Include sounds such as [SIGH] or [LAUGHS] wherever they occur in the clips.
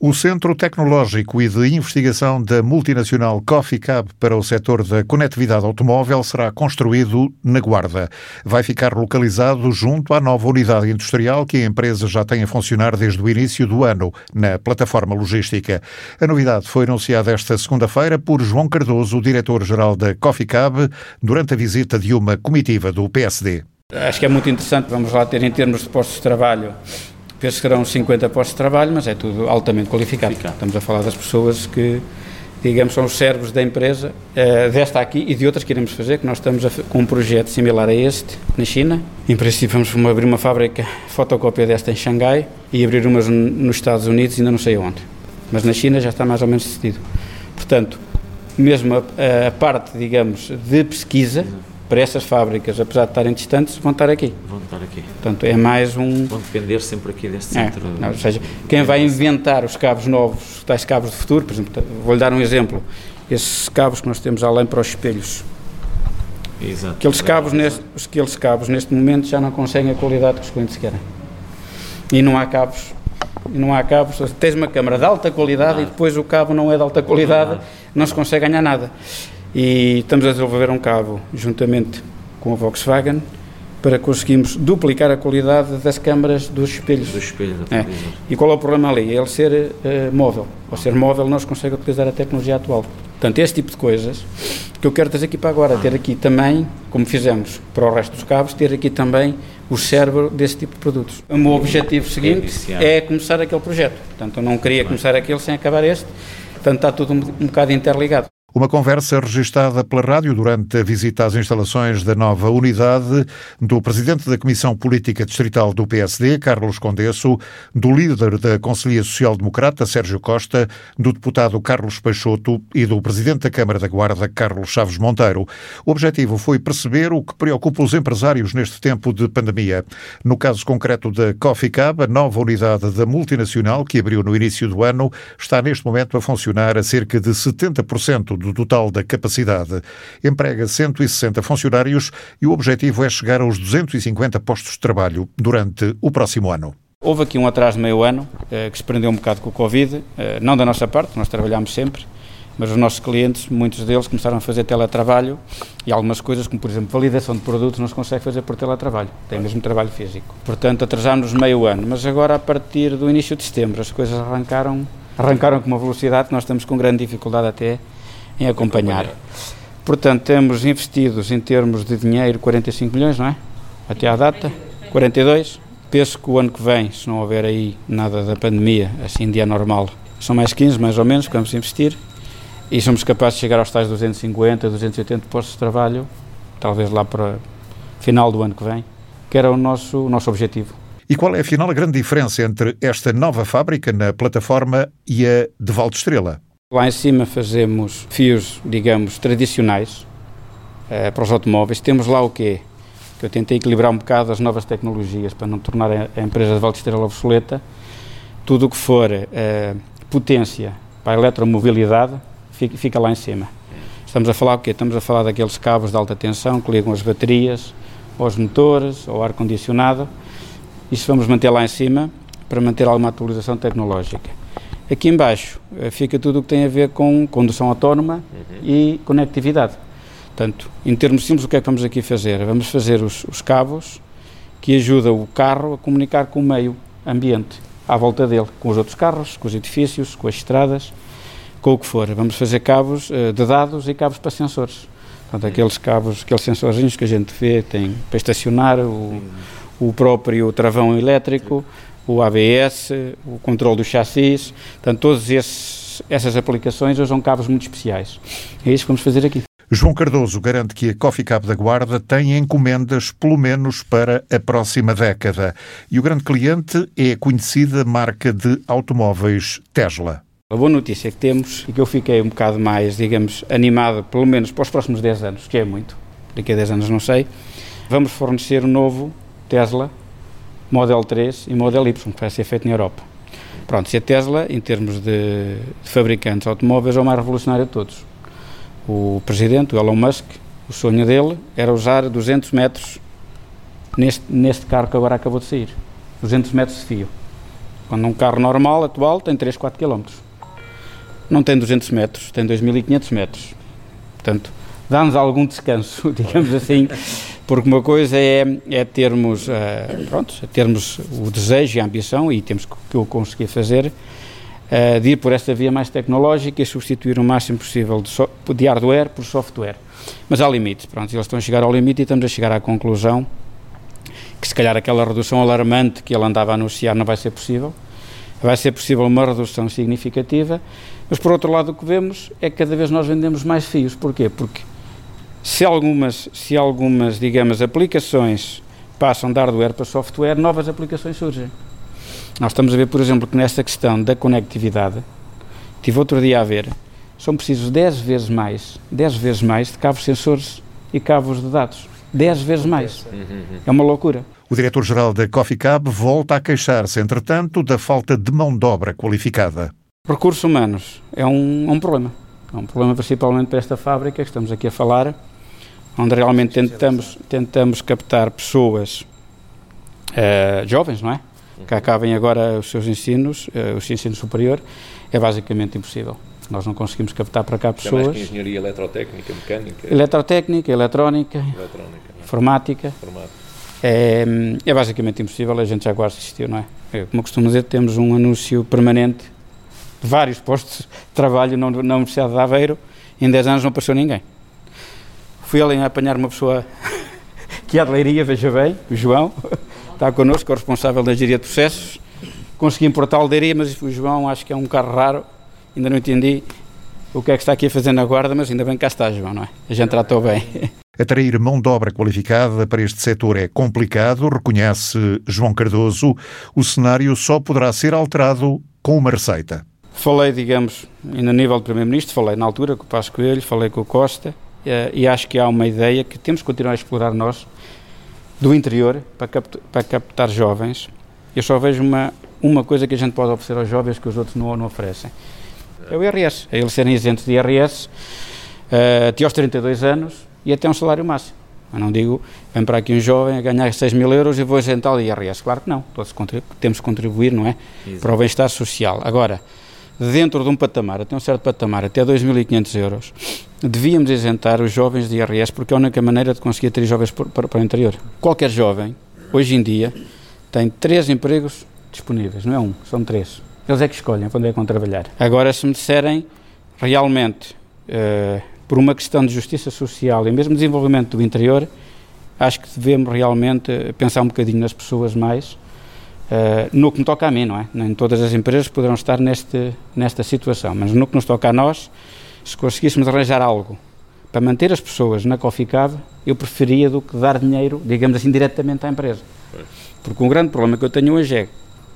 O Centro Tecnológico e de Investigação da multinacional Coffee Cab para o setor da conectividade automóvel será construído na Guarda. Vai ficar localizado junto à nova unidade industrial que a empresa já tem a funcionar desde o início do ano, na plataforma logística. A novidade foi anunciada esta segunda-feira por João Cardoso, diretor-geral da Coffee Cab, durante a visita de uma comitiva do PSD. Acho que é muito interessante, vamos lá ter em termos de postos de trabalho penso que serão 50 postos de trabalho, mas é tudo altamente qualificado. Estamos a falar das pessoas que, digamos, são os cérebros da empresa, uh, desta aqui e de outras que iremos fazer, que nós estamos a, com um projeto similar a este, na China. Em princípio vamos abrir uma fábrica fotocópia desta em Xangai e abrir umas nos Estados Unidos, ainda não sei onde. Mas na China já está mais ou menos decidido. Portanto, mesmo a, a parte, digamos, de pesquisa, para essas fábricas, apesar de estarem distantes, vão estar aqui. Vão estar aqui. Portanto, é mais um... Vão depender sempre aqui deste é, centro. Não, ou seja, quem vai inventar os cabos novos, os tais cabos de futuro, por exemplo, vou-lhe dar um exemplo, esses cabos que nós temos além para os espelhos. Exato. Aqueles cabos, neste, aqueles cabos neste momento já não conseguem a qualidade que os clientes querem. E não há cabos e não há cabos, tens uma câmara de alta qualidade e depois o cabo não é de alta qualidade, não se consegue ganhar nada e estamos a desenvolver um cabo juntamente com a Volkswagen para conseguirmos duplicar a qualidade das câmaras dos espelhos. Dos espelhos é. E qual é o problema ali? É ele ser uh, móvel. Ao ser móvel, não se consegue utilizar a tecnologia atual. Portanto, esse tipo de coisas que eu quero trazer aqui para agora, ter aqui também, como fizemos para o resto dos cabos, ter aqui também o cérebro desse tipo de produtos. O meu objetivo seguinte é, é começar aquele projeto. Portanto, eu não queria começar aquele sem acabar este. Portanto, está tudo um, um bocado interligado. Uma conversa registada pela rádio durante a visita às instalações da nova unidade do presidente da Comissão Política Distrital do PSD, Carlos Condesso, do líder da Conselhia Social Democrata, Sérgio Costa, do deputado Carlos Peixoto e do presidente da Câmara da Guarda, Carlos Chaves Monteiro. O objetivo foi perceber o que preocupa os empresários neste tempo de pandemia. No caso concreto da Coffee Cab, a nova unidade da multinacional que abriu no início do ano está neste momento a funcionar a cerca de 70% do total da capacidade. Emprega 160 funcionários e o objetivo é chegar aos 250 postos de trabalho durante o próximo ano. Houve aqui um atraso de meio ano, eh, que se prendeu um bocado com o Covid, eh, não da nossa parte, nós trabalhámos sempre, mas os nossos clientes, muitos deles começaram a fazer teletrabalho e algumas coisas, como por exemplo validação de produtos, não se consegue fazer por teletrabalho, tem mesmo trabalho físico. Portanto, atrasámos meio ano, mas agora a partir do início de setembro as coisas arrancaram, arrancaram com uma velocidade que nós estamos com grande dificuldade até em acompanhar. Portanto, temos investidos em termos de dinheiro 45 milhões, não é? Até à data, 42. Penso que o ano que vem, se não houver aí nada da pandemia, assim dia normal, são mais 15 mais ou menos que vamos investir e somos capazes de chegar aos tais 250, 280 postos de trabalho, talvez lá para final do ano que vem, que era o nosso, o nosso objetivo. E qual é, afinal, a grande diferença entre esta nova fábrica na plataforma e a de Valde Estrela? Lá em cima fazemos fios, digamos, tradicionais uh, para os automóveis. Temos lá o quê? Que eu tentei equilibrar um bocado as novas tecnologias para não tornar a, empresa de Valdesterra obsoleta. Tudo o que for uh, potência para a eletromobilidade fica, fica, lá em cima. Estamos a falar o quê? Estamos a falar daqueles cabos de alta tensão que ligam as baterias aos motores, ao ar-condicionado. Isso vamos manter lá em cima para manter alguma atualização tecnológica. Aqui embaixo eh, fica tudo o que tem a ver com condução autónoma uhum. e conectividade. Portanto, em termos simples, o que é que vamos aqui fazer? Vamos fazer os, os cabos que ajudam o carro a comunicar com o meio ambiente à volta dele, com os outros carros, com os edifícios, com as estradas, com o que for. Vamos fazer cabos uh, de dados e cabos para sensores. Portanto, aqueles cabos, aqueles sensorzinhos que a gente vê, tem para estacionar, o, o próprio travão elétrico, o ABS, o controle do chassis, portanto, todas essas aplicações usam cabos muito especiais. É isso que vamos fazer aqui. João Cardoso garante que a Coffee Cab da Guarda tem encomendas pelo menos para a próxima década. E o grande cliente é a conhecida marca de automóveis Tesla. A boa notícia que temos e que eu fiquei um bocado mais, digamos, animado, pelo menos para os próximos 10 anos, que é muito, daqui a 10 anos não sei, vamos fornecer um novo Tesla Model 3 e Model Y, que vai ser feito na Europa. Pronto, se a Tesla, em termos de, fabricantes de automóveis, é o mais revolucionário de todos. O presidente, o Elon Musk, o sonho dele era usar 200 metros neste, neste carro que agora acabou de sair. 200 metros de fio. Quando um carro normal, atual, tem 3, 4 km. Não tem 200 metros, tem 2.500 metros. Portanto, dá-nos algum descanso, [LAUGHS] digamos assim, porque uma coisa é, é termos, uh, pronto, é termos o desejo e a ambição, e temos que o conseguir fazer, uh, de ir por esta via mais tecnológica e substituir o máximo possível de, so de hardware por software. Mas há limites, pronto, eles estão a chegar ao limite e estamos a chegar à conclusão que se calhar aquela redução alarmante que ele andava a anunciar não vai ser possível. Vai ser possível uma redução significativa, mas por outro lado o que vemos é que cada vez nós vendemos mais fios. Porquê? Porque se algumas, se algumas digamos, aplicações passam de hardware para software, novas aplicações surgem. Nós estamos a ver, por exemplo, que nesta questão da conectividade, tive outro dia a ver, são precisos 10 vezes mais, 10 vezes mais de cabos sensores e cabos de dados. 10 vezes mais. É uma loucura. O diretor-geral da Coffee Cab volta a queixar-se, entretanto, da falta de mão de obra qualificada. Recursos humanos é um, é um problema. É um problema principalmente para esta fábrica que estamos aqui a falar, onde realmente tentamos, tentamos captar pessoas uh, jovens, não é? Que acabem agora os seus ensinos, uh, o seu ensino superior, é basicamente impossível. Nós não conseguimos captar para cá pessoas. É mais que engenharia eletrotécnica, mecânica? Eletrotécnica, eletrónica, eletrónica é? informática. informática. É, é, basicamente impossível, a gente já quase assistiu, não é? é? Como costumo dizer, temos um anúncio permanente de vários postos de trabalho na, na Universidade de Aveiro, em 10 anos não apareceu ninguém. Fui ali a apanhar uma pessoa [LAUGHS] que é de Leiria, veja bem, o João, está connosco, é o responsável da engenharia de processos. Consegui importar o Leiria, mas o João acho que é um carro raro, ainda não entendi o que é que está aqui a fazer na guarda, mas ainda bem que cá está, João, não é? A gente tratou bem. [LAUGHS] Atrair mão de obra qualificada para este setor é complicado, reconhece João Cardoso. O cenário só poderá ser alterado com uma receita. Falei, digamos, ainda a nível do Primeiro-Ministro, falei na altura com o Passos Coelho, falei com o Costa, e acho que há uma ideia que temos que continuar a explorar nós, do interior, para captar, para captar jovens. Eu só vejo uma, uma coisa que a gente pode oferecer aos jovens que os outros não, não oferecem. É o IRS. É eles serem isentos de IRS uh, até aos 32 anos e até um salário máximo. Eu não digo, vem para aqui um jovem a ganhar 6 mil euros e vou isentar o IRS. Claro que não, todos temos que contribuir, não é? Exato. Para o bem-estar social. Agora, dentro de um patamar, até um certo patamar, até 2.500 euros, devíamos isentar os jovens de IRS porque é a única maneira de conseguir ter jovens para, o interior. Qualquer jovem, hoje em dia, tem três empregos disponíveis, não é um, são três. Eles é que escolhem onde é que vão trabalhar. Agora, se me disserem realmente uh, por uma questão de justiça social e mesmo desenvolvimento do interior, acho que devemos realmente pensar um bocadinho nas pessoas mais, uh, no que me toca a mim, não é? Nem todas as empresas poderão estar neste, nesta situação, mas no que nos toca a nós, se conseguíssemos arranjar algo para manter as pessoas na Coffee Cave, eu preferia do que dar dinheiro, digamos assim, diretamente à empresa. Porque um grande problema que eu tenho hoje é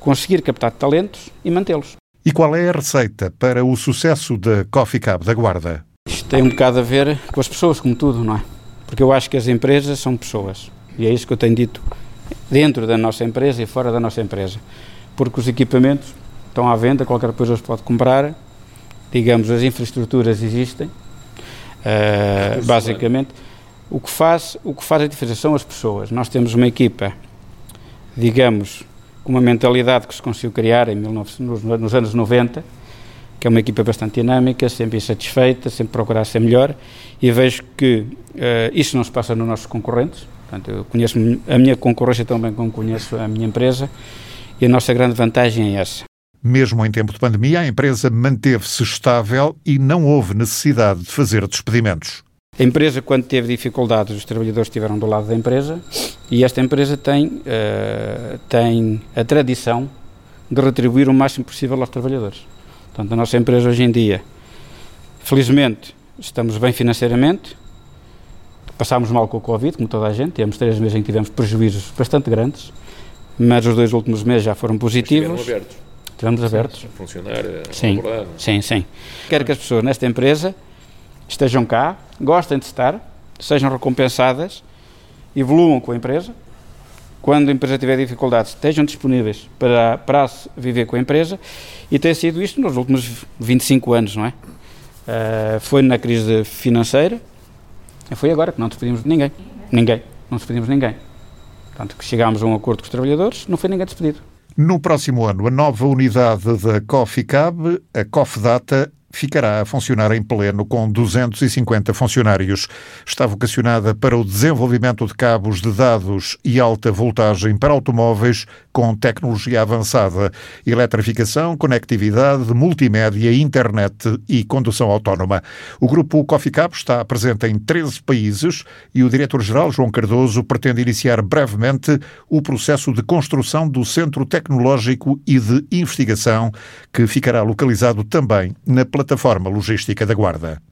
conseguir captar talentos e mantê-los. E qual é a receita para o sucesso da Coffee Cab da Guarda? Isto tem um bocado a ver com as pessoas, como tudo, não é? Porque eu acho que as empresas são pessoas. E é isso que eu tenho dito dentro da nossa empresa e fora da nossa empresa. Porque os equipamentos estão à venda, qualquer pessoa os pode comprar, digamos, as infraestruturas existem, uh, basicamente. O que, faz, o que faz a diferença são as pessoas. Nós temos uma equipa, digamos, com uma mentalidade que se conseguiu criar em 19, nos, nos anos 90, que é uma equipa bastante dinâmica, sempre insatisfeita, sempre procurar ser melhor, e vejo que uh, isso não se passa nos nossos concorrentes. Portanto, eu conheço a minha concorrência tão bem como conheço a minha empresa, e a nossa grande vantagem é essa. Mesmo em tempo de pandemia, a empresa manteve-se estável e não houve necessidade de fazer despedimentos. A empresa, quando teve dificuldades, os trabalhadores estiveram do lado da empresa e esta empresa tem, uh, tem a tradição de retribuir o máximo possível aos trabalhadores. Portanto, a nossa empresa hoje em dia, felizmente, estamos bem financeiramente, passámos mal com o Covid, como toda a gente, temos três meses em que tivemos prejuízos bastante grandes, mas os dois últimos meses já foram positivos. Mas abertos. Estivemos abertos. A funcionar, a sim, sim, sim. Quero que as pessoas nesta empresa estejam cá, gostem de estar, sejam recompensadas, evoluam com a empresa, quando a empresa tiver dificuldades, estejam disponíveis para, para viver com a empresa e tem sido isto nos últimos 25 anos, não é? Uh, foi na crise financeira, foi agora que não despedimos ninguém. Ninguém. Não despedimos ninguém. Portanto, chegámos a um acordo com os trabalhadores, não foi ninguém despedido. No próximo ano, a nova unidade da Coffee Cab, a Coffee Data, ficará a funcionar em pleno com 250 funcionários. Está vocacionada para o desenvolvimento de cabos de dados e alta voltagem para automóveis com tecnologia avançada, eletrificação, conectividade, multimédia, internet e condução autónoma. O grupo Coffee Cab está presente em 13 países e o diretor-geral João Cardoso pretende iniciar brevemente o processo de construção do Centro Tecnológico e de Investigação, que ficará localizado também na plataforma logística da Guarda.